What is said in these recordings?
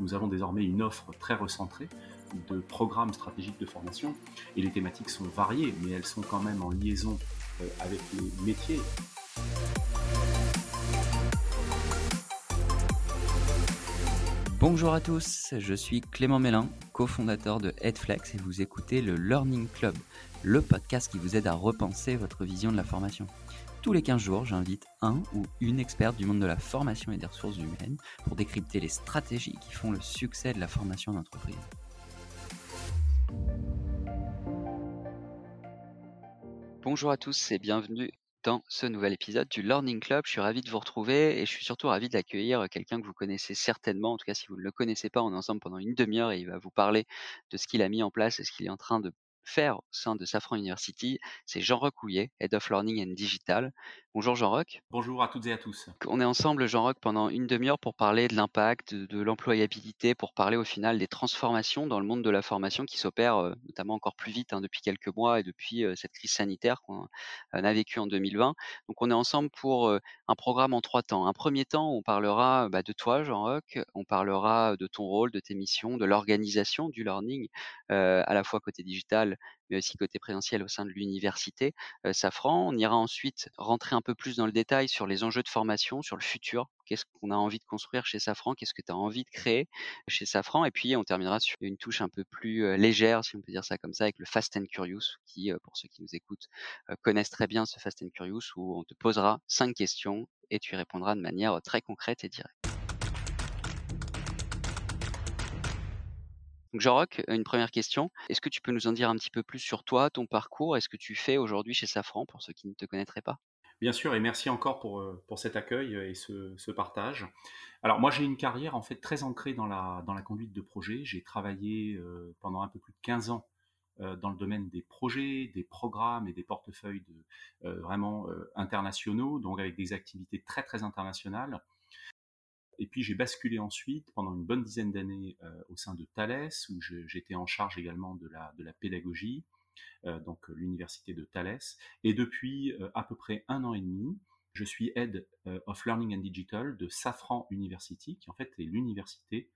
Nous avons désormais une offre très recentrée de programmes stratégiques de formation et les thématiques sont variées, mais elles sont quand même en liaison euh, avec les métiers. Bonjour à tous, je suis Clément Mélin, cofondateur de Headflex et vous écoutez le Learning Club, le podcast qui vous aide à repenser votre vision de la formation. Tous les 15 jours, j'invite un ou une experte du monde de la formation et des ressources humaines pour décrypter les stratégies qui font le succès de la formation d'entreprise. Bonjour à tous et bienvenue dans ce nouvel épisode du Learning Club. Je suis ravi de vous retrouver et je suis surtout ravi d'accueillir quelqu'un que vous connaissez certainement. En tout cas, si vous ne le connaissez pas, on est ensemble pendant une demi-heure et il va vous parler de ce qu'il a mis en place et ce qu'il est en train de faire au sein de Safran University, c'est Jean-Roch Houillet, Head of Learning and Digital. Bonjour Jean-Roch. Bonjour à toutes et à tous. On est ensemble, Jean-Roch, pendant une demi-heure pour parler de l'impact, de, l'employabilité, pour parler au final des transformations dans le monde de la formation qui s'opèrent euh, notamment encore plus vite hein, depuis quelques mois et depuis euh, cette crise sanitaire qu'on a vécue en 2020. Donc on est ensemble pour euh, un programme en trois temps. Un premier temps, on parlera bah, de toi, Jean-Roch, on parlera de ton rôle, de tes missions, de l'organisation du learning, à la fois côté digital mais aussi côté présentiel au sein de l'université Safran. On ira ensuite rentrer un peu plus dans le détail sur les enjeux de formation, sur le futur. Qu'est-ce qu'on a envie de construire chez Safran? Qu'est-ce que tu as envie de créer chez Safran? Et puis, on terminera sur une touche un peu plus légère, si on peut dire ça comme ça, avec le Fast and Curious, qui, pour ceux qui nous écoutent, connaissent très bien ce Fast and Curious, où on te posera cinq questions et tu y répondras de manière très concrète et directe. Donc Jean-Roch, une première question. Est-ce que tu peux nous en dire un petit peu plus sur toi, ton parcours et ce que tu fais aujourd'hui chez Safran pour ceux qui ne te connaîtraient pas? Bien sûr, et merci encore pour, euh, pour cet accueil et ce, partage. Alors moi j'ai une carrière en fait très ancrée dans la, dans la conduite de projet. J'ai travaillé euh, pendant un peu plus de 15 ans euh, dans le domaine des projets, des programmes et des portefeuilles vraiment internationaux, donc avec des activités très très internationales. Et puis j'ai basculé ensuite pendant une bonne dizaine d'années euh, au sein de Thales, où j'étais en charge également de la, pédagogie, euh, donc l'université de Thales. Et depuis euh, à peu près un an et demi, je suis Head of Learning and Digital de Safran University, qui en fait est l'université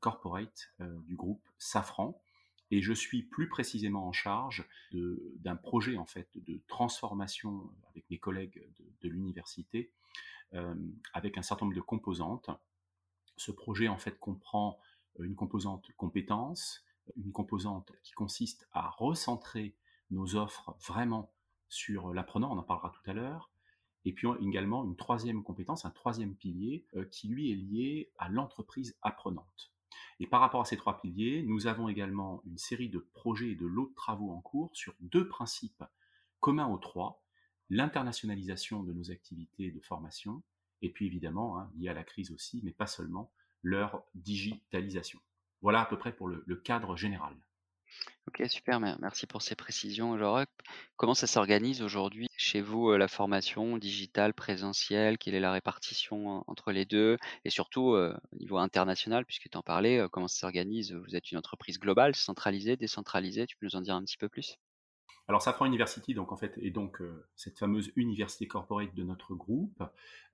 corporate du groupe Safran. Et je suis plus précisément en charge d'un projet en fait de transformation avec mes collègues de, l'université euh, avec un certain nombre de composantes. Ce projet en fait comprend une composante compétence, une composante qui consiste à recentrer nos offres vraiment sur l'apprenant, on en parlera tout à l'heure, et puis également une troisième compétence, un troisième pilier qui lui est lié à l'entreprise apprenante. Et par rapport à ces trois piliers, nous avons également une série de projets et de lots de travaux en cours sur deux principes communs aux trois, l'internationalisation de nos activités de formation, et puis évidemment, hein, lié à la crise aussi, mais pas seulement, leur digitalisation. Voilà à peu près pour le, cadre général. Ok, super, merci pour ces précisions. Alors, comment ça s'organise aujourd'hui chez vous, euh, la formation digitale, présentielle? Quelle est la répartition entre les deux? Et surtout, euh, au niveau international, puisque tu en parlais, euh, comment ça s'organise? Vous êtes une entreprise globale, centralisée, décentralisée Tu peux nous en dire un petit peu plus? Alors Safran University, donc en fait, est donc euh, cette fameuse université corporate de notre groupe.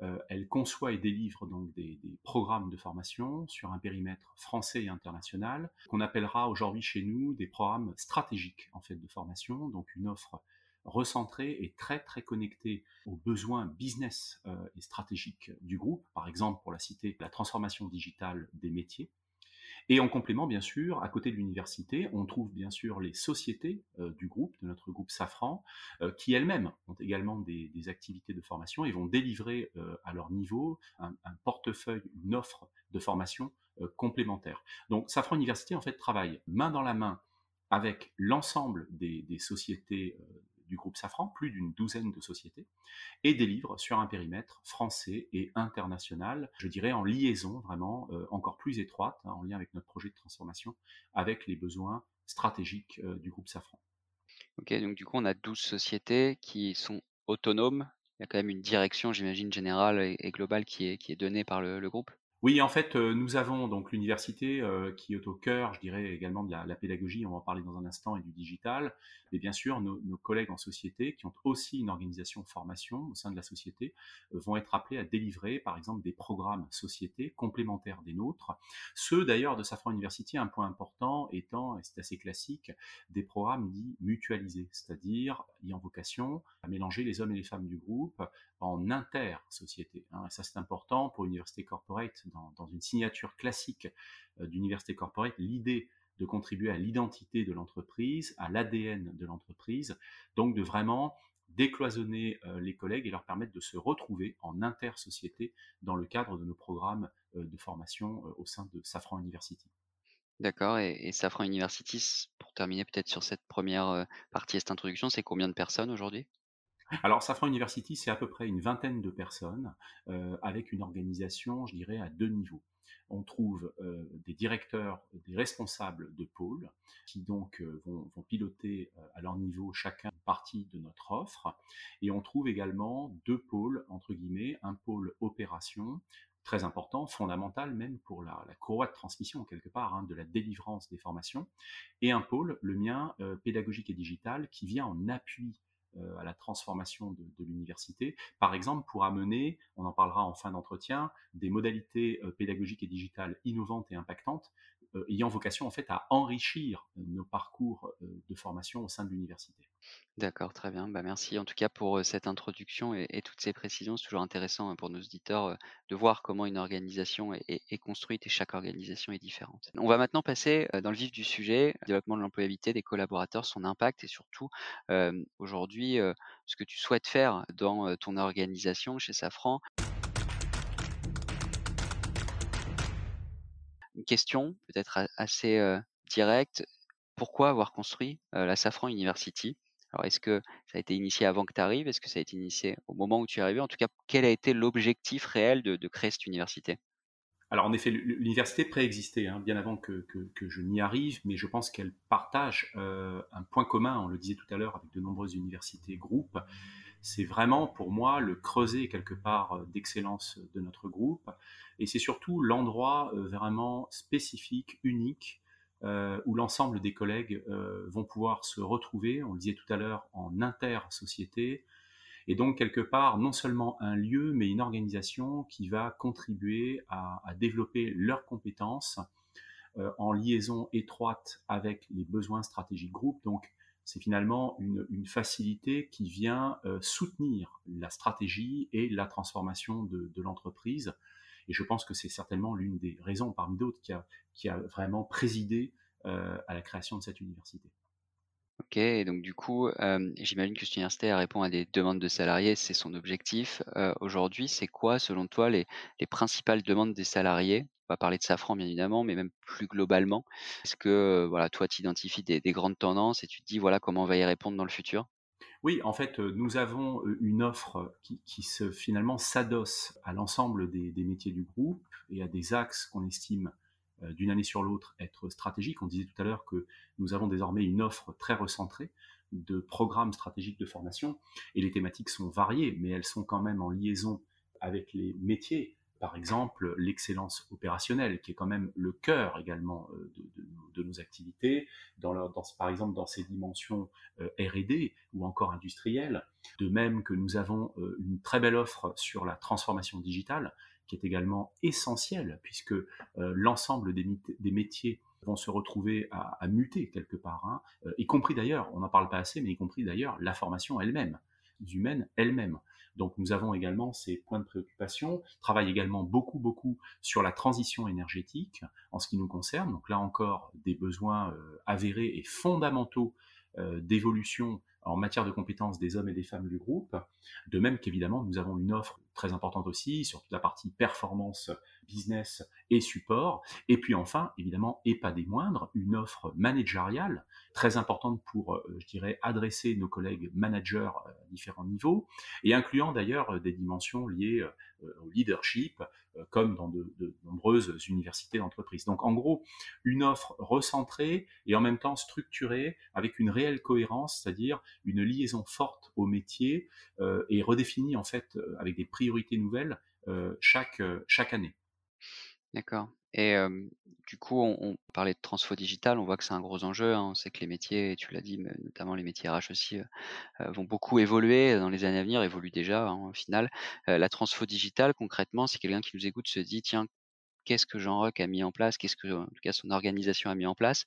Euh, elle conçoit et délivre donc des, programmes de formation sur un périmètre français et international qu'on appellera aujourd'hui chez nous des programmes stratégiques en fait de formation, donc une offre recentrée et très très connectée aux besoins business euh, et stratégiques du groupe. Par exemple, pour la citer, la transformation digitale des métiers et en complément, bien sûr, à côté de l'université, on trouve bien sûr les sociétés euh, du groupe, de notre groupe Safran, euh, qui elles-mêmes ont également des, activités de formation et vont délivrer euh, à leur niveau un, portefeuille, une offre de formation complémentaire. Donc Safran Université, en fait, travaille main dans la main avec l'ensemble des, des sociétés du groupe Safran, plus d'une douzaine de sociétés, et délivre sur un périmètre français et international, je dirais en liaison vraiment euh, encore plus étroite, hein, en lien avec notre projet de transformation, avec les besoins stratégiques euh, du groupe Safran. Ok, donc du coup on a 12 sociétés qui sont autonomes. Il y a quand même une direction, j'imagine, générale et, globale qui est, qui est donnée par le, groupe Oui, en fait, euh, nous avons donc l'université euh, qui est au cœur, je dirais également de la, pédagogie, on va en parler dans un instant, et du digital, mais bien sûr, nos, collègues en société, qui ont aussi une organisation formation au sein de la société, euh, vont être appelés à délivrer, par exemple, des programmes société complémentaires des nôtres. Ceux d'ailleurs de Safran University, un point important étant, et c'est assez classique, des programmes dits mutualisés, c'est-à-dire ayant vocation à mélanger les hommes et les femmes du groupe en inter-société. Hein. ça, c'est important pour l'université corporate dans, une signature classique euh, d'université corporate, l'idée de contribuer à l'identité de l'entreprise, à l'ADN de l'entreprise, donc de vraiment décloisonner euh, les collègues et leur permettre de se retrouver en inter-société dans le cadre de nos programmes euh, de formation au sein de Safran University. D'accord et Safran University, pour terminer peut-être sur cette première, partie cette introduction, c'est combien de personnes aujourd'hui? Alors, Safran University, c'est à peu près une vingtaine de personnes euh, avec une organisation, je dirais, à deux niveaux. On trouve euh, des directeurs, des responsables de pôle qui donc euh, vont, piloter à leur niveau chacun une partie de notre offre. Et on trouve également deux pôles, entre guillemets, un pôle opération, très important, fondamental même pour la, courroie de transmission quelque part hein, de la délivrance des formations, et un pôle, le mien, pédagogique et digital, qui vient en appui à la transformation de, l'université. Par exemple, pour amener, on en parlera en fin d'entretien, des modalités euh, pédagogiques et digitales innovantes et impactantes, euh, ayant vocation en fait à enrichir nos parcours de formation au sein de l'université. D'accord, très bien. Bah, merci en tout cas pour cette introduction et, toutes ces précisions. C'est toujours intéressant hein, pour nos auditeurs de voir comment une organisation est, construite et chaque organisation est différente. On va maintenant passer dans le vif du sujet, développement de l'employabilité des collaborateurs, son impact et surtout aujourd'hui ce que tu souhaites faire dans ton organisation chez Safran. Une question peut-être assez directe. Pourquoi avoir construit la Safran University? Alors, est-ce que ça a été initié avant que tu arrives? Est-ce que ça a été initié au moment où tu es arrivé? En tout cas, quel a été l'objectif réel de, créer cette université? Alors en effet, l'université préexistait hein, bien avant que, je n'y arrive, mais je pense qu'elle partage un point commun, on le disait tout à l'heure, avec de nombreuses universités groupes. C'est vraiment pour moi le creuset quelque part d'excellence de notre groupe, et c'est surtout l'endroit vraiment spécifique, unique, euh, où l'ensemble des collègues euh, vont pouvoir se retrouver, on le disait tout à l'heure, en inter-société, et donc quelque part non seulement un lieu, mais une organisation qui va contribuer à, développer leurs compétences euh, en liaison étroite avec les besoins stratégiques groupes. Donc c'est finalement une, facilité qui vient soutenir la stratégie et la transformation de l'entreprise et je pense que c'est certainement l'une des raisons parmi d'autres qui a, vraiment présidé euh, à la création de cette université. Ok, donc du coup, euh, j'imagine que cette université répond à des demandes de salariés, c'est son objectif. Euh, aujourd'hui, c'est quoi, selon toi, les, les, principales demandes des salariés? On va parler de Safran, bien évidemment, mais même plus globalement. Est-ce que, voilà, toi, tu identifies des, des, grandes tendances et tu te dis, voilà, comment on va y répondre dans le futur? Oui, en fait, euh, nous avons euh, une offre qui, se, finalement s'adosse à l'ensemble des, métiers du groupe et à des axes qu'on estime euh, d'une année sur l'autre être stratégiques. On disait tout à l'heure que nous avons désormais une offre très recentrée de programmes stratégiques de formation et les thématiques sont variées, mais elles sont quand même en liaison avec les métiers par exemple l'excellence opérationnelle, qui est quand même le cœur également euh, de, nos activités, dans, par exemple dans ces dimensions euh, R&D ou encore industrielles. De même que nous avons euh, une très belle offre sur la transformation digitale, qui est également essentielle, puisque l'ensemble des, métiers vont se retrouver à, muter quelque part, hein, y compris d'ailleurs, on n'en parle pas assez, mais y compris d'ailleurs la formation elle-même, humaine elle-même. Donc nous avons également ces points de préoccupation, travaille également beaucoup beaucoup sur la transition énergétique en ce qui nous concerne. Donc là encore des besoins euh, avérés et fondamentaux euh, d'évolution en matière de compétences des hommes et des femmes du groupe. De même qu'évidemment, nous avons une offre très importante aussi sur toute la partie performance, business et support. Et puis enfin, évidemment, et pas des moindres, une offre managériale très importante pour, euh, je dirais, adresser nos collègues managers à différents niveaux, et incluant d'ailleurs euh, des dimensions liées euh, au leadership, comme dans de, nombreuses universités d'entreprise. Donc en gros, une offre recentrée et en même temps structurée avec une réelle cohérence, c'est-à-dire une liaison forte au métier et redéfinie en fait avec des priorités nouvelles chaque, chaque année. D'accord et du coup, on parlait de transfo digital, on voit que c'est un gros enjeu, hein. On sait que les métiers, tu l'as dit, mais notamment les métiers RH aussi, heu, vont beaucoup évoluer dans les années à venir, évoluent déjà, hein, au final. La transfo digital, concrètement, si quelqu'un qui nous écoute se dit: «Tiens, qu'est-ce que Jean-Roch a mis en place? Qu'est-ce que, en tout cas, son organisation a mis en place?»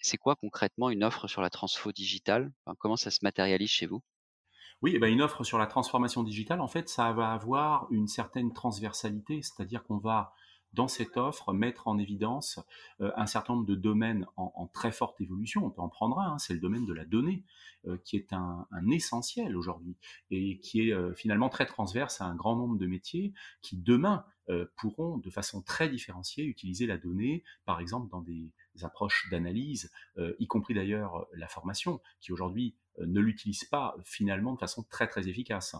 c'est quoi concrètement une offre sur la transfo digital? Enfin, comment ça se matérialise chez vous? Oui, et bah, une offre sur la transformation digitale, en fait, ça va avoir une certaine transversalité, c'est-à-dire qu'on va, dans cette offre, mettre en évidence euh, un certain nombre de domaines en, très forte évolution. On peut en prendre un, hein, c'est le domaine de la donnée, euh, qui est un, essentiel aujourd'hui et qui est euh, finalement très transverse à un grand nombre de métiers qui demain pourront de façon très différenciée utiliser la donnée, par exemple dans des approches d'analyse, y compris d'ailleurs la formation, qui aujourd'hui ne l'utilise pas finalement de façon très très efficace.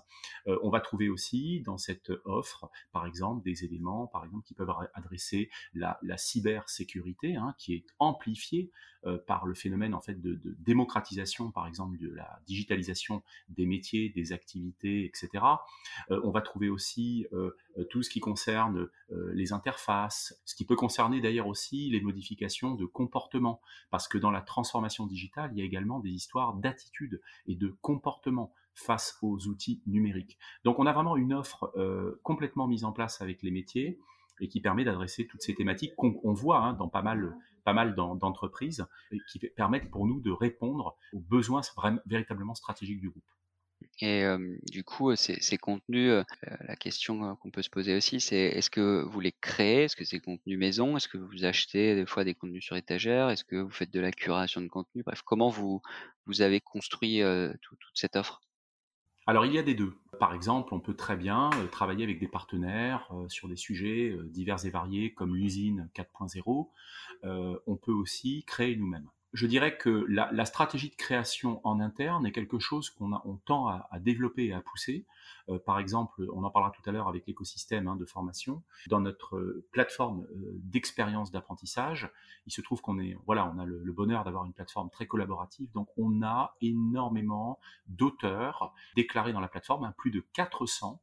Euh, on va trouver aussi dans cette offre, par exemple, des éléments, par exemple, qui peuvent adresser la, cybersécurité, hein, qui est amplifiée euh, par le phénomène en fait de, démocratisation, par exemple, de la digitalisation des métiers, des activités, etc. Euh, on va trouver aussi euh, tout ce qui concerne les interfaces, ce qui peut concerner d'ailleurs aussi les modifications de comportement, parce que dans la transformation digitale, il y a également des histoires d'attitude et de comportement face aux outils numériques. Donc on a vraiment une offre euh, complètement mise en place avec les métiers et qui permet d'adresser toutes ces thématiques qu'on voit hein, dans pas mal, pas mal d'entreprises et qui permettent pour nous de répondre aux besoins véritablement stratégiques du groupe. Et du coup, ces, contenus, la question qu'on peut se poser aussi, c'est est-ce que vous les créez? Est-ce que c'est contenu maison? Est-ce que vous achetez des fois des contenus sur étagère? Est-ce que vous faites de la curation de contenu? Bref, comment vous, vous avez construit tout, toute cette offre? Alors il y a des deux. Par exemple, on peut très bien travailler avec des partenaires sur des sujets divers et variés comme l'usine 4.0. on peut aussi créer nous-mêmes je dirais que la, stratégie de création en interne est quelque chose qu'on on tend à, développer et à pousser. Euh, par exemple, on en parlera tout à l'heure avec l'écosystème hein, de formation. Dans notre euh, plateforme euh, d'expérience d'apprentissage, il se trouve qu'on est, voilà, on a le, bonheur d'avoir une plateforme très collaborative. Donc, on a énormément d'auteurs déclarés dans la plateforme, hein, plus de 400,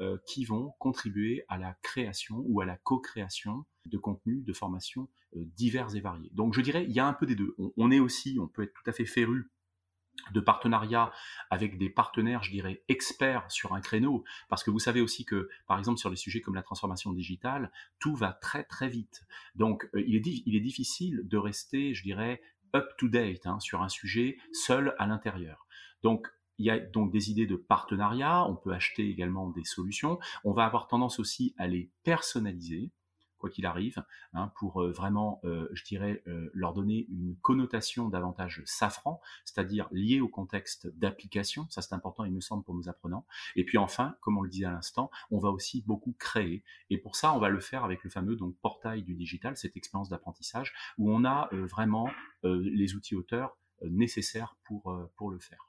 euh, qui vont contribuer à la création ou à la co-création de contenus de formation euh, divers et variés. Donc je dirais, il y a un peu des deux. On, est aussi, on peut être tout à fait féru de partenariat avec des partenaires, je dirais, experts sur un créneau, parce que vous savez aussi que, par exemple, sur les sujets comme la transformation digitale, tout va très très vite. Donc euh, il, est, il est difficile de rester, je dirais, up-to-date hein, sur un sujet seul à l'intérieur. Donc il y a donc des idées de partenariat, on peut acheter également des solutions, on va avoir tendance aussi à les personnaliser, quoi qu'il arrive, hein, pour euh, vraiment, euh, je dirais, euh, leur donner une connotation davantage safran, c'est-à-dire liée au contexte d'application, ça c'est important il me semble pour nos apprenants, et puis enfin, comme on le disait à l'instant, on va aussi beaucoup créer, et pour ça on va le faire avec le fameux donc portail du digital, cette expérience d'apprentissage, où on a vraiment les outils auteurs nécessaires pour, pour le faire.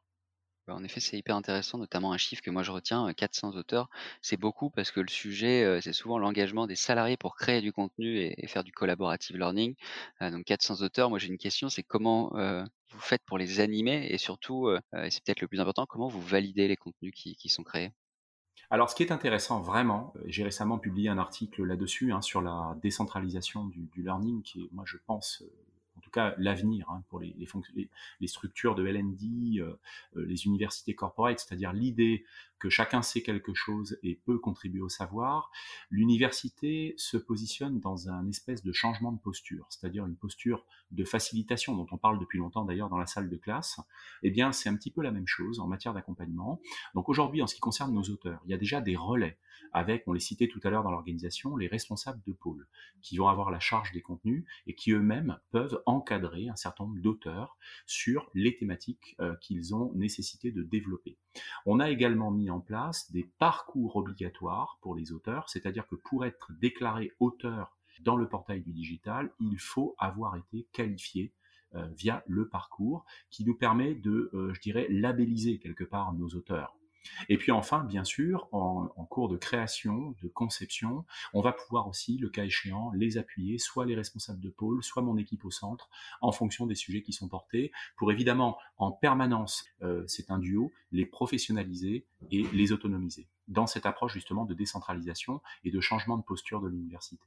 Bah, en effet, c'est hyper intéressant, notamment un chiffre que moi je retiens, 400 auteurs. C'est beaucoup parce que le sujet, c'est souvent l'engagement des salariés pour créer du contenu et, faire du collaborative learning. Donc 400 auteurs, moi j'ai une question, c'est comment vous faites pour les animer et surtout, et c'est peut-être le plus important, comment vous validez les contenus qui, sont créés? Alors, ce qui est intéressant vraiment, j'ai récemment publié un article là-dessus hein, sur la décentralisation du, learning, qui moi, je pense, en cas l'avenir hein, pour les, les, les, structures de LND, euh, euh, les universités corporate, c'est-à-dire l'idée que chacun sait quelque chose et peut contribuer au savoir, l'université se positionne dans un espèce de changement de posture, c'est-à-dire une posture de facilitation dont on parle depuis longtemps d'ailleurs dans la salle de classe. Eh bien, c'est un petit peu la même chose en matière d'accompagnement. Donc aujourd'hui, en ce qui concerne nos auteurs, il y a déjà des relais avec, on les citait tout à l'heure dans l'organisation, les responsables de pôle qui vont avoir la charge des contenus et qui eux-mêmes peuvent encadrer un certain nombre d'auteurs sur les thématiques euh, qu'ils ont nécessité de développer. On a également mis en place des parcours obligatoires pour les auteurs, c'est-à-dire que pour être déclaré auteur dans le portail du digital, il faut avoir été qualifié euh, via le parcours qui nous permet de, euh, je dirais, labelliser quelque part nos auteurs. Et puis enfin, bien sûr, en, cours de création, de conception, on va pouvoir aussi, le cas échéant, les appuyer, soit les responsables de pôle, soit mon équipe au centre, en fonction des sujets qui sont portés, pour évidemment, en permanence, euh, c'est un duo, les professionnaliser et les autonomiser, dans cette approche justement de décentralisation et de changement de posture de l'université.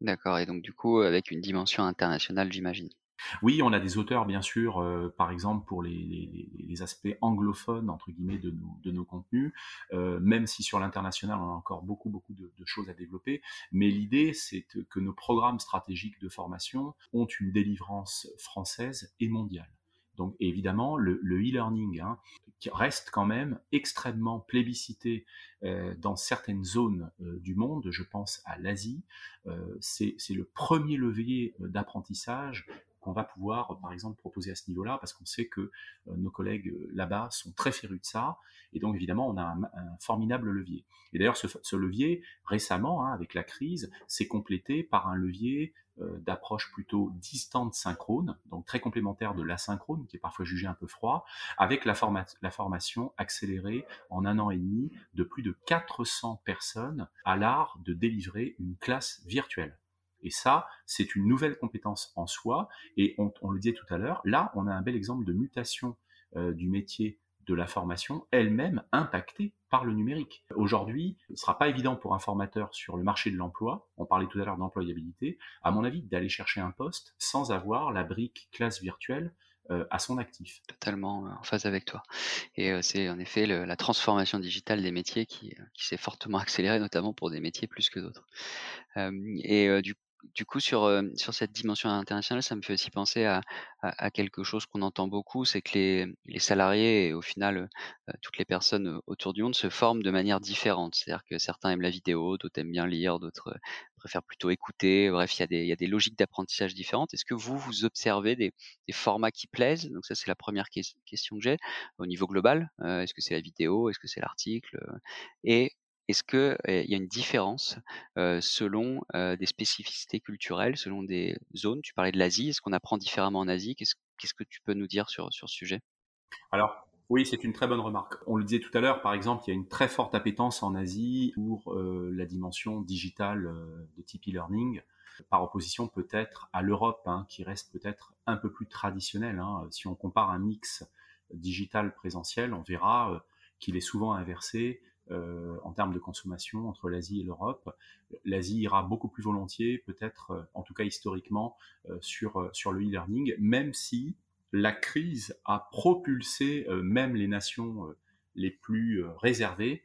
D'accord et donc du coup, avec une dimension internationale, j'imagine? Oui, on a des auteurs bien sûr, heu, par exemple pour les aspects «anglophones» entre guillemets de nos de nos contenus, heu, même si sur l'international on a encore beaucoup, beaucoup de choses à développer. Mais l'idée c'est que nos programmes stratégiques de formation ont une délivrance française et mondiale. Donc évidemment le le e-learning, hein, reste quand même extrêmement plébiscité, heu, dans certaines zones, du monde, je pense à l'Asie, c'est le premier levier, d'apprentissage qu'on va pouvoir, par exemple, proposer à ce niveau-là, parce qu'on sait que euh, nos collègues euh, là-bas sont très férus de ça, et donc évidemment, on a un, formidable levier. Et d'ailleurs, ce, levier, récemment, hein, avec la crise, s'est complété par un levier euh, d'approche plutôt distante synchrone, donc très complémentaire de l'asynchrone, qui est parfois jugé un peu froid, avec la formation accélérée en un an et demi de plus de 400 personnes à l'art de délivrer une classe virtuelle. Et ça, c'est une nouvelle compétence en soi. Et on, le disait tout à l'heure, là, on a un bel exemple de mutation euh, du métier de la formation, elle-même impactée par le numérique. Aujourd'hui, ce ne sera pas évident pour un formateur sur le marché de l'emploi, on parlait tout à l'heure d'employabilité, à mon avis, d'aller chercher un poste sans avoir la brique classe virtuelle euh, à son actif. Totalement euh, en phase avec toi. Et c'est en effet la transformation digitale des métiers qui, s'est fortement accélérée, notamment pour des métiers plus que d'autres. Et du du coup, sur, euh, sur cette dimension internationale, ça me fait aussi penser à à quelque chose qu'on entend beaucoup, c'est que les les salariés et au final, heu toutes les personnes, autour du monde se forment de manière différente. C'est-à-dire que certains aiment la vidéo, d'autres aiment bien lire, d'autres, préfèrent plutôt écouter. Bref, il y a des y a des logiques d'apprentissage différentes. Est-ce que vous, vous observez des des formats qui plaisent? Donc ça, c'est la première question que j'ai, au niveau global. Est-ce que c'est la vidéo? Est-ce que c'est l'article? Est-ce qu'il y a une différence, selon, des spécificités culturelles, selon des zones? Tu parlais de l'Asie, est-ce qu'on apprend différemment en Asie? Qu'est-ce que tu peux nous dire sur ce sujet? Alors, oui, c'est une très bonne remarque. On le disait tout à l'heure, par exemple, il y a une très forte appétence en Asie pour, la dimension digitale, de type e-learning, par opposition peut-être à l'Europe, hein, qui reste peut-être un peu plus traditionnelle, hein. Si on compare un mix digital présentiel, on verra, qu'il est souvent inversé euh, en termes de consommation entre l'Asie et l'Europe. L'Asie ira beaucoup plus volontiers, peut-être, euh, en tout cas historiquement, euh, sur, sur le e-learning, même si la crise a propulsé même les nations les plus réservées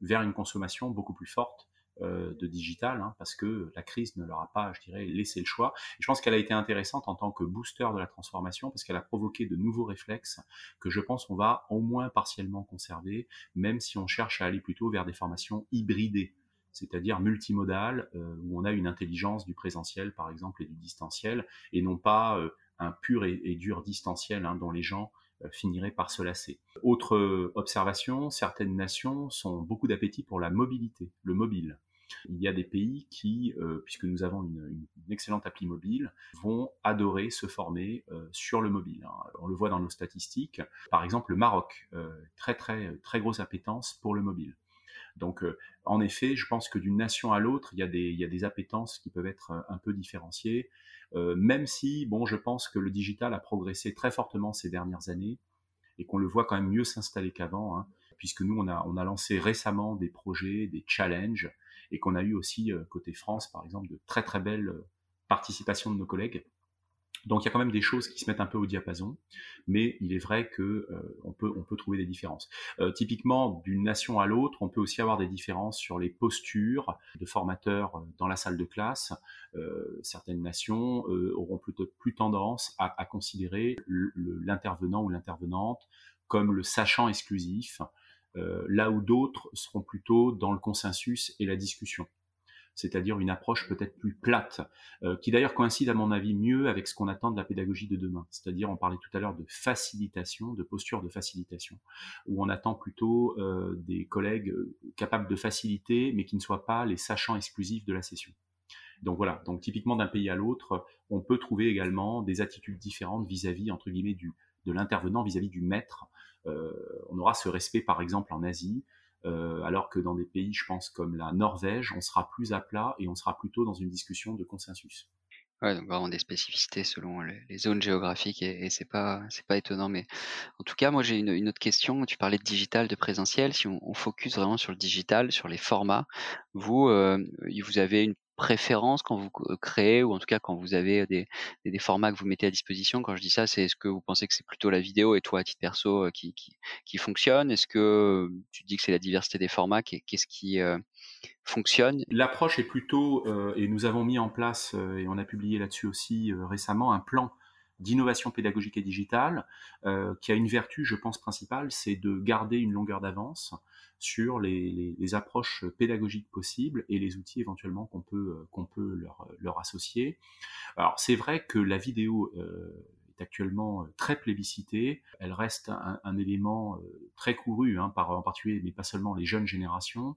vers une consommation beaucoup plus forte de digital, hein, parce que la crise ne leur a pas, je dirais, laissé le choix. Je pense qu'elle a été intéressante en tant que booster de la transformation, parce qu'elle a provoqué de nouveaux réflexes que je pense on va au moins partiellement conserver, même si on cherche à aller plutôt vers des formations hybridées c'est-à-dire multimodales, euh, où on a une intelligence du présentiel, par exemple, et du distanciel, et non pas euh, un pur et, dur distanciel hein, dont les gens finiraient par se lasser. Autre observation, certaines nations ont beaucoup d'appétit pour la mobilité, le mobile. Il y a des pays qui, euh, puisque nous avons une, excellente appli mobile, vont adorer se former euh, sur le mobile. Hein. On le voit dans nos statistiques. Par exemple, le Maroc, euh, très très très grosse appétence pour le mobile. Donc, en effet, je pense que d'une nation à l'autre, il, il, y a des appétences qui peuvent être un peu différenciées, même si, bon, je pense que le digital a progressé très fortement ces dernières années et qu'on le voit quand même mieux s'installer qu'avant, hein, puisque nous, on a, lancé récemment des projets, des challenges et qu'on a eu aussi euh, côté France, par exemple, de très très belles euh, participations de nos collègues. Donc il y a quand même des choses qui se mettent un peu au diapason, mais il est vrai que euh, on peut trouver des différences. typiquement d'une nation à l'autre, on peut aussi avoir des différences sur les postures de formateurs dans la salle de classe. certaines nations auront plutôt plus tendance à, considérer l'intervenant ou l'intervenante comme le sachant exclusif, euh, là où d'autres seront plutôt dans le consensus et la discussion c'est-à-dire une approche peut-être plus plate, euh, qui d'ailleurs coïncide à mon avis mieux avec ce qu'on attend de la pédagogie de demain. C'est-à-dire, on parlait tout à l'heure de facilitation, de posture de facilitation, où on attend plutôt euh, des collègues capables de faciliter, mais qui ne soient pas les sachants exclusifs de la session. Donc voilà, donc typiquement d'un pays à l'autre, on peut trouver également des attitudes différentes vis-à-vis, entre guillemets, du, de l'intervenant vis-à-vis du maître. Euh, on aura ce respect, par exemple, en Asie, euh, alors que dans des pays, je pense, comme la Norvège, on sera plus à plat et on sera plutôt dans une discussion de consensus. Ouais, donc vraiment des spécificités selon les, zones géographiques et, c'est pas c'est pas étonnant. Mais en tout cas, moi j'ai une, autre question. Tu parlais de digital, de présentiel. Si on, on focus vraiment sur le digital, sur les formats, vous euh, vous avez une préférence quand vous créez ou en tout cas quand vous avez des, formats que vous mettez à disposition? Quand je dis ça, c'est est-ce que vous pensez que c'est plutôt la vidéo et toi à titre perso qui, fonctionne? Est-ce que tu dis que c'est la diversité des formats Qu'est-ce qui fonctionne? L'approche est plutôt, et nous avons mis en place, et on a publié là-dessus aussi récemment, un plan d'innovation pédagogique et digitale, qui a une vertu, je pense, principale, c'est de garder une longueur d'avance sur les, approches pédagogiques possibles et les outils éventuellement qu'on peut, euh, qu'on peut leur, leur, associer. Alors c'est vrai que la vidéo euh, est actuellement très plébiscitée, elle reste un, élément très couru hein, par en particulier, mais pas seulement les jeunes générations.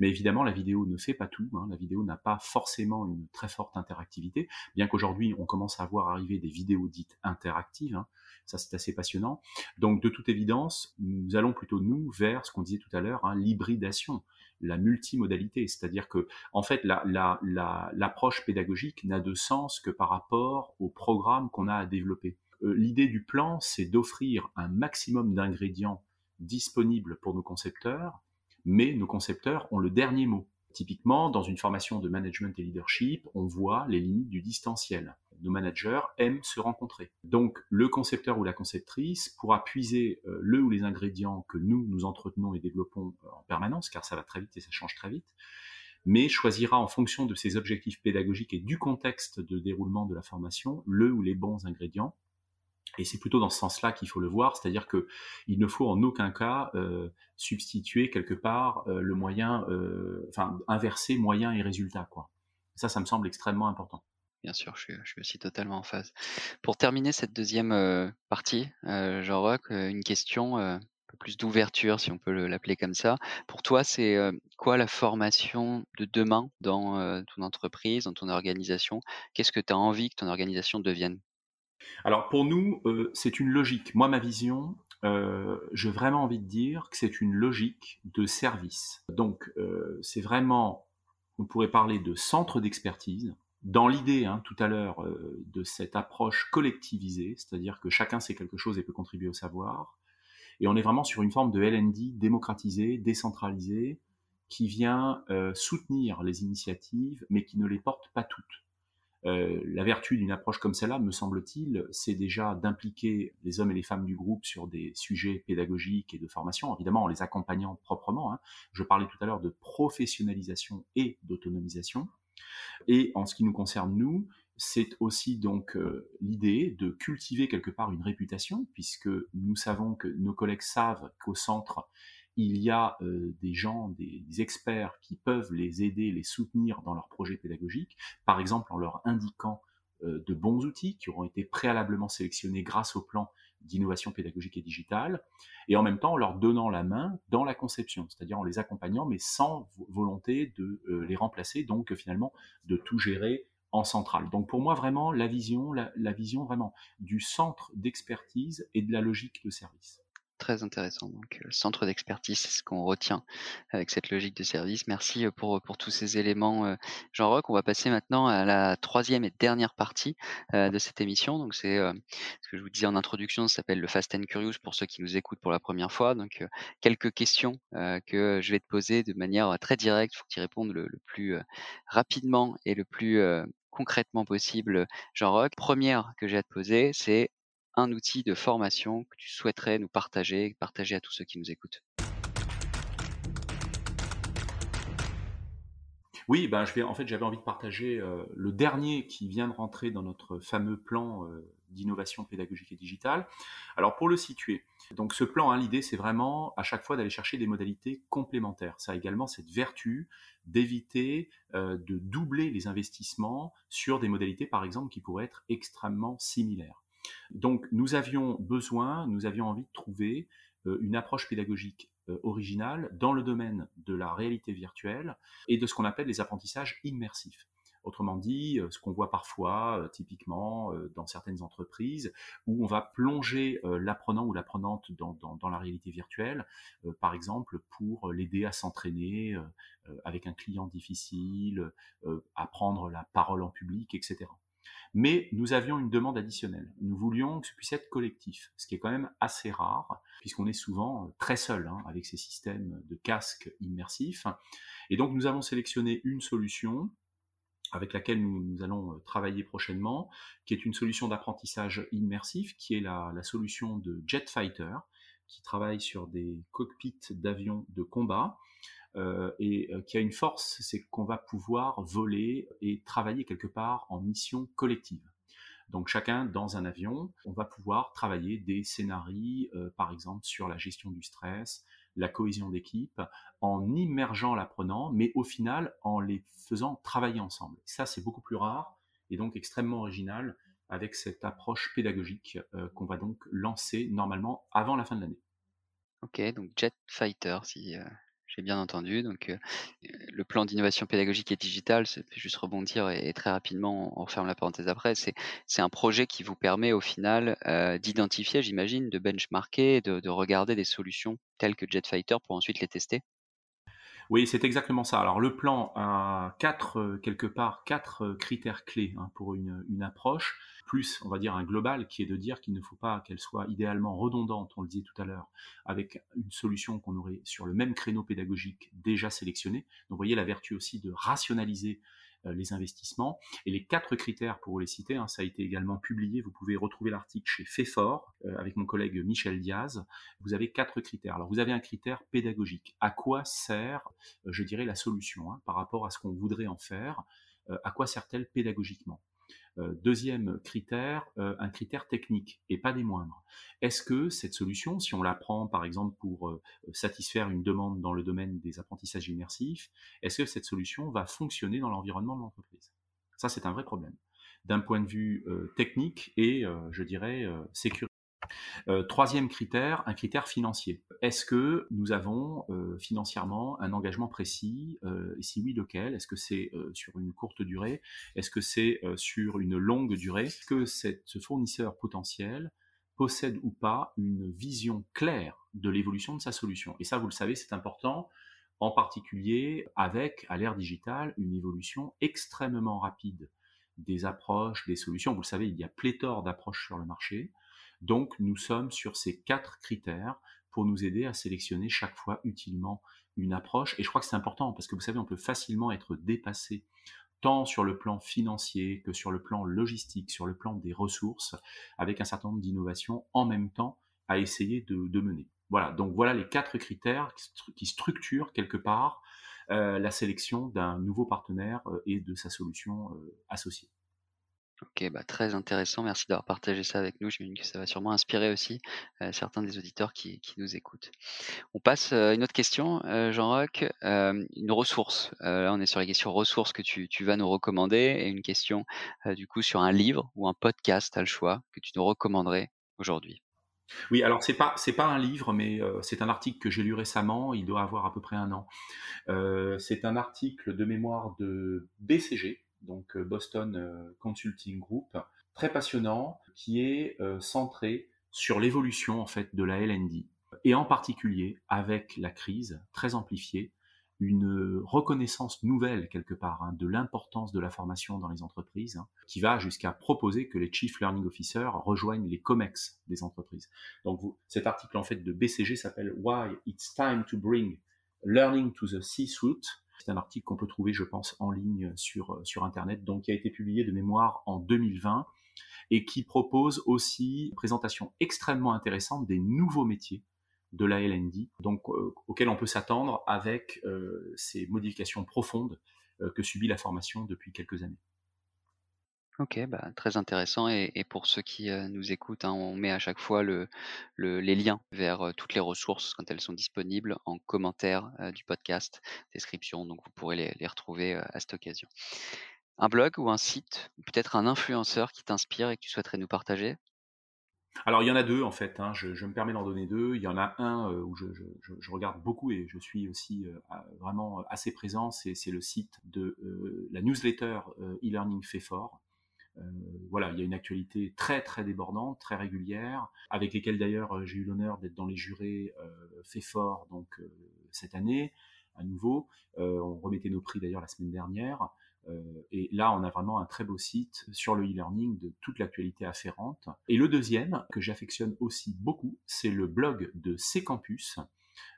Mais évidemment, la vidéo ne fait pas tout. Hein. La vidéo n'a pas forcément une très forte interactivité, bien qu'aujourd'hui, on commence à voir arriver des vidéos dites interactives. Hein. Ça, c'est assez passionnant. Donc, de toute évidence, nous allons plutôt, nous, vers ce qu'on disait tout à l'heure, hein, l'hybridation la multimodalité, c'est-à-dire que en fait l'approche pédagogique n'a de sens que par rapport au programme qu'on a à développer. Euh, l'idée du plan, c'est d'offrir un maximum d'ingrédients disponibles pour nos concepteurs mais nos concepteurs ont le dernier mot. Typiquement, dans une formation de management et leadership, on voit les limites du distanciel. Nos managers aiment se rencontrer. Donc, le concepteur ou la conceptrice pourra puiser euh, le ou les ingrédients que nous, nous entretenons et développons euh, en permanence, car ça va très vite et ça change très vite, mais choisira en fonction de ses objectifs pédagogiques et du contexte de déroulement de la formation le ou les bons ingrédients et c'est plutôt dans ce sens-là qu'il faut le voir, c'est-à-dire que il ne faut en aucun cas euh, substituer quelque part euh, le moyen, euh, enfin inverser moyen et résultat, quoi. Ça, ça me semble extrêmement important. Bien sûr, je suis, aussi totalement en phase. Pour terminer cette deuxième partie, Jean-Roch, une question un peu plus d'ouverture, si on peut l'appeler comme ça. Pour toi, c'est quoi la formation de demain dans ton entreprise, dans ton organisation? Qu'est-ce que tu as envie que ton organisation devienne? Alors pour nous, euh, c'est une logique. Moi, ma vision, euh, j'ai vraiment envie de dire que c'est une logique de service. Donc euh, c'est vraiment, on pourrait parler de centre d'expertise. Dans l'idée, hein, tout à l'heure, de cette approche collectivisée, c'est-à-dire que chacun sait quelque chose et peut contribuer au savoir. Et on est vraiment sur une forme de LND démocratisée, décentralisée, qui vient soutenir les initiatives, mais qui ne les porte pas toutes. Euh, la vertu d'une approche comme celle-là, me semble-t-il, c'est déjà d'impliquer les hommes et les femmes du groupe sur des sujets pédagogiques et de formation, évidemment en les accompagnant proprement. Hein. Je parlais tout à l'heure de professionnalisation et d'autonomisation. Et en ce qui nous concerne, nous, c'est aussi donc euh, l'idée de cultiver quelque part une réputation, puisque nous savons que nos collègues savent qu'au centre, il y a euh, des gens, des, experts qui peuvent les aider, les soutenir dans leurs projets pédagogiques, par exemple en leur indiquant euh, de bons outils qui auront été préalablement sélectionnés grâce au plan d'innovation pédagogique et digitale, et en même temps en leur donnant la main dans la conception, c'est-à-dire en les accompagnant, mais sans volonté de euh, les remplacer, donc finalement de tout gérer en centrale. Donc pour moi vraiment la vision, la vision vraiment du centre d'expertise et de la logique de service. Très intéressant. Donc, le centre d'expertise, c'est ce qu'on retient avec cette logique de service. Merci pour, pour tous ces éléments, Jean-Roch. On va passer maintenant à la troisième et dernière partie de cette émission. Donc, c'est ce que je vous disais en introduction, ça s'appelle le Fast and Curious pour ceux qui nous écoutent pour la première fois. Donc, quelques questions que je vais te poser de manière très directe. Il faut que tu répondes le, le plus rapidement et le plus concrètement possible, Jean-Roch. Première que j'ai à te poser, c'est un outil de formation que tu souhaiterais nous partager, partager à tous ceux qui nous écoutent? Oui, ben je vais, en fait, j'avais envie de partager euh, le dernier qui vient de rentrer dans notre fameux plan euh, d'innovation pédagogique et digitale. Alors, pour le situer, donc ce plan, hein, l'idée, c'est vraiment à chaque fois d'aller chercher des modalités complémentaires. Ça a également cette vertu d'éviter euh, de doubler les investissements sur des modalités, par exemple, qui pourraient être extrêmement similaires. Donc nous avions besoin, nous avions envie de trouver euh, une approche pédagogique euh, originale dans le domaine de la réalité virtuelle et de ce qu'on appelle les apprentissages immersifs. Autrement dit, euh, ce qu'on voit parfois, typiquement dans certaines entreprises, où on va plonger l'apprenant ou l'apprenante dans, dans, la réalité virtuelle, par exemple pour l'aider à s'entraîner avec un client difficile, apprendre la parole en public, etc. Mais nous avions une demande additionnelle. Nous voulions que ce puisse être collectif, ce qui est quand même assez rare, puisqu'on est souvent euh, très seul hein, avec ces systèmes de casques immersifs. Et donc nous avons sélectionné une solution avec laquelle nous, allons travailler prochainement, qui est une solution d'apprentissage immersif, qui est la, la, solution de Jetfighter, qui travaille sur des cockpits d'avions de combat. Euh, et qui a une force, c'est qu'on va pouvoir voler et travailler quelque part en mission collective. Donc chacun dans un avion, on va pouvoir travailler des scénarios, euh, par exemple sur la gestion du stress, la cohésion d'équipe, en immergeant l'apprenant, mais au final en les faisant travailler ensemble. Ça, c'est beaucoup plus rare et donc extrêmement original avec cette approche pédagogique euh, qu'on va donc lancer normalement avant la fin de l'année. Ok, donc Jet Fighter, si, euh, j'ai bien entendu. Donc, le plan d'innovation pédagogique et digitale, c'est juste rebondir et, très rapidement, on referme la parenthèse après. C'est, un projet qui vous permet au final d'identifier, j'imagine, de benchmarker, de, de regarder des solutions telles que Jetfighter pour ensuite les tester? Oui, c'est exactement ça. Alors le plan a quatre, quelque part, quatre critères clés hein, pour une, une, approche, plus, on va dire, un global qui est de dire qu'il ne faut pas qu'elle soit idéalement redondante, on le disait tout à l'heure, avec une solution qu'on aurait sur le même créneau pédagogique déjà sélectionné. Donc vous voyez la vertu aussi de rationaliser euh, les investissements. Et les quatre critères, pour les citer, hein, ça a été également publié, vous pouvez retrouver l'article chez FEFOR euh, avec mon collègue Michel Diaz. Vous avez quatre critères. Alors vous avez un critère pédagogique. À quoi sert, euh, je dirais, la solution hein, par rapport à ce qu'on voudrait en faire? À quoi sert-elle pédagogiquement? euh, deuxième critère, euh, un critère technique, et pas des moindres. Est-ce que cette solution, si on la prend par exemple pour euh, satisfaire une demande dans le domaine des apprentissages immersifs, est-ce que cette solution va fonctionner dans l'environnement de l'entreprise? Ça, c'est un vrai problème d'un point de vue technique et, je dirais, sécuritaire. Euh, troisième critère, un critère financier. Est-ce que nous avons euh, financièrement un engagement précis euh, Et si oui, lequel? Est-ce que c'est sur une courte durée? Est-ce que c'est sur une longue durée? Est-ce que ce fournisseur potentiel possède ou pas une vision claire de l'évolution de sa solution? Et ça, vous le savez, c'est important en particulier avec, à l'ère digitale, une évolution extrêmement rapide des approches, des solutions. Vous le savez, il y a pléthore d'approches sur le marché. Donc, nous sommes sur ces quatre critères pour nous aider à sélectionner chaque fois utilement une approche. Et je crois que c'est important parce que vous savez, on peut facilement être dépassé tant sur le plan financier que sur le plan logistique, sur le plan des ressources, avec un certain nombre d'innovations en même temps à essayer de, mener. Voilà, donc voilà les quatre critères qui structurent quelque part euh, la sélection d'un nouveau partenaire euh, et de sa solution euh, associée. OK, bah, très intéressant. Merci d'avoir partagé ça avec nous. J'imagine que ça va sûrement inspirer aussi, euh, certains des auditeurs qui nous écoutent. On passe, euh, à une autre question, euh, Jean-Roch, une ressource. là, on est sur les questions ressources que tu vas nous recommander et une question, du coup, sur un livre ou un podcast, as le choix, que tu nous recommanderais aujourd'hui? Oui, alors c'est pas c'est pas un livre, mais c'est un article que j'ai lu récemment, il doit avoir à peu près un an. c'est un article de mémoire de BCG, donc euh, Boston euh, Consulting Group, très passionnant, qui est euh, centré sur l'évolution en fait de la LND et en particulier avec la crise très amplifiée, une reconnaissance nouvelle quelque part hein, de l'importance de la formation dans les entreprises, hein, qui va jusqu'à proposer que les Chief Learning Officers rejoignent les COMEX des entreprises. Donc cet article en fait de BCG s'appelle Why It's Time to Bring Learning to the C-Suite c'est un article qu'on peut trouver, je pense, en ligne sur, euh, Internet, donc qui a été publié de mémoire en 2020 et qui propose aussi une présentation extrêmement intéressante des nouveaux métiers de la LND, donc euh, auxquels on peut s'attendre avec euh, ces modifications profondes que subit la formation depuis quelques années. OK, bah, très intéressant et pour ceux qui, euh, nous écoutent, hein, on met à chaque fois le le les liens vers, euh, toutes les ressources quand elles sont disponibles en commentaire, euh, du podcast, description, donc vous pourrez les retrouver, à cette occasion. Un blog ou un site, peut-être un influenceur qui t'inspire et que tu souhaiterais nous partager? Alors il y en a deux en fait, hein, je me permets d'en donner deux. Il y en a un, où je regarde beaucoup et je suis aussi, vraiment, assez présent, c'est c'est le site de, la newsletter, e-learning fait fort. Euh, voilà, il y a une actualité très très débordante, très régulière, avec lesquelles d'ailleurs euh, j'ai eu l'honneur d'être dans les jurés euh, fait fort donc cette année à nouveau. on remettait nos prix d'ailleurs la semaine dernière. et là, on a vraiment un très beau site sur le e-learning de toute l'actualité afférente. Et le deuxième, que j'affectionne aussi beaucoup, c'est le blog de C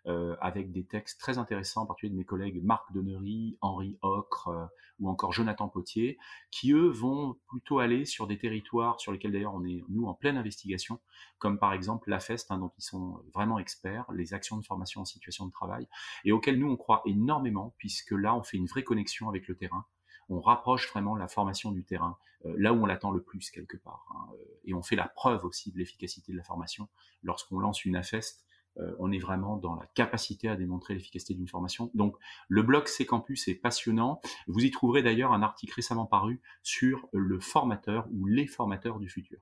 Campus, avec des textes très intéressants, en particulier de mes collègues Marc Donnery, Henri Ocre ou encore Jonathan Potier, qui eux vont plutôt aller sur des territoires sur lesquels d'ailleurs on est nous en pleine investigation, comme par exemple la FEST, hein, dont ils sont vraiment experts, les actions de formation en situation de travail, et auxquelles nous on croit énormément, puisque là on fait une vraie connexion avec le terrain on rapproche vraiment la formation du terrain, euh, là où on l'attend le plus quelque part. Hein, euh, et on fait la preuve aussi de l'efficacité de la formation. Lorsqu'on lance une AFEST, euh, on est vraiment dans la capacité à démontrer l'efficacité d'une formation. Donc le blog C Campus est passionnant. Vous y trouverez d'ailleurs un article récemment paru sur le formateur ou les formateurs du futur.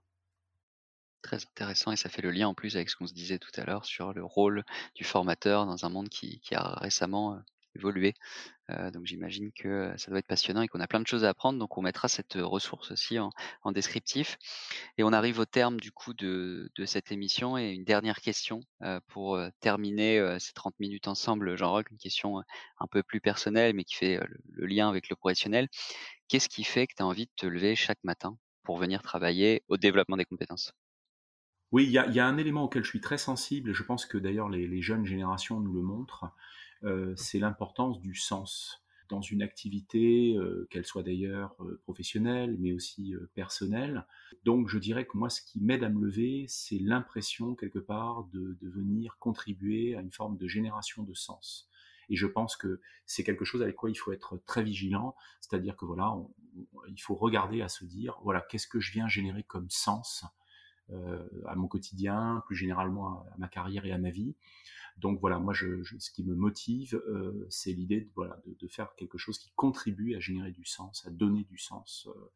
Très intéressant et ça fait le lien en plus avec ce qu'on se disait tout à l'heure sur le rôle du formateur dans un monde qui, qui a récemment évoluer. donc j'imagine que ça doit être passionnant et qu'on a plein de choses à apprendre. Donc on mettra cette ressource aussi en, descriptif. Et on arrive au terme du coup de, cette émission et une dernière question pour terminer ces 30 minutes ensemble, Jean-Roch, une question un peu plus personnelle mais qui fait le, lien avec le professionnel. Qu'est-ce qui fait que tu as envie de te lever chaque matin pour venir travailler au développement des compétences? Oui, il y a, un élément auquel je suis très sensible, et je pense que d'ailleurs les, jeunes générations nous le montrent, euh, c'est l'importance du sens dans une activité, euh, qu'elle soit d'ailleurs euh, professionnelle, mais aussi personnelle. Donc je dirais que moi, ce qui m'aide à me lever, c'est l'impression quelque part de, de, venir contribuer à une forme de génération de sens. Et je pense que c'est quelque chose avec quoi il faut être très vigilant, c'est-à-dire que voilà, il faut regarder à se dire, voilà, qu'est-ce que je viens générer comme sens à mon quotidien, plus généralement à ma carrière et à ma vie. Donc voilà, moi, je, ce qui me motive, euh, c'est l'idée de, voilà, de, faire quelque chose qui contribue à générer du sens, à donner du sens. Euh,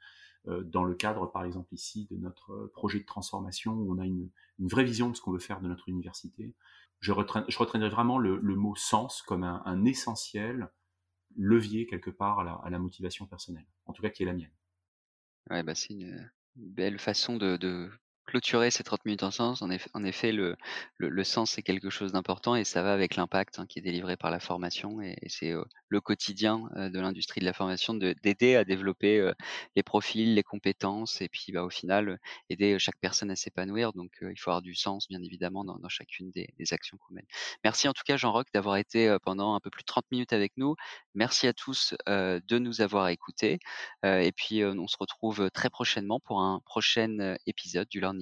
euh, dans le cadre, par exemple, ici, de notre projet de transformation, où on a une, vraie vision de ce qu'on veut faire de notre université. Je, retiendrai vraiment le, mot sens comme un, essentiel levier quelque part à la, motivation personnelle, en tout cas qui est la mienne. Ouais, bah c'est une belle façon de, clôturer ces 30 minutes en sens, en effet, le, le, sens c'est quelque chose d'important et ça va avec l'impact hein, qui est délivré par la formation et, c'est le quotidien de l'industrie de la formation d'aider à développer les profils, les compétences et puis bah, au final aider chaque personne à s'épanouir. Donc il faut avoir du sens bien évidemment dans, chacune des, actions qu'on mène. Merci en tout cas Jean-Roch d'avoir été pendant un peu plus de 30 minutes avec nous. Merci à tous de nous avoir écoutés et puis on se retrouve très prochainement pour un prochain épisode du Learning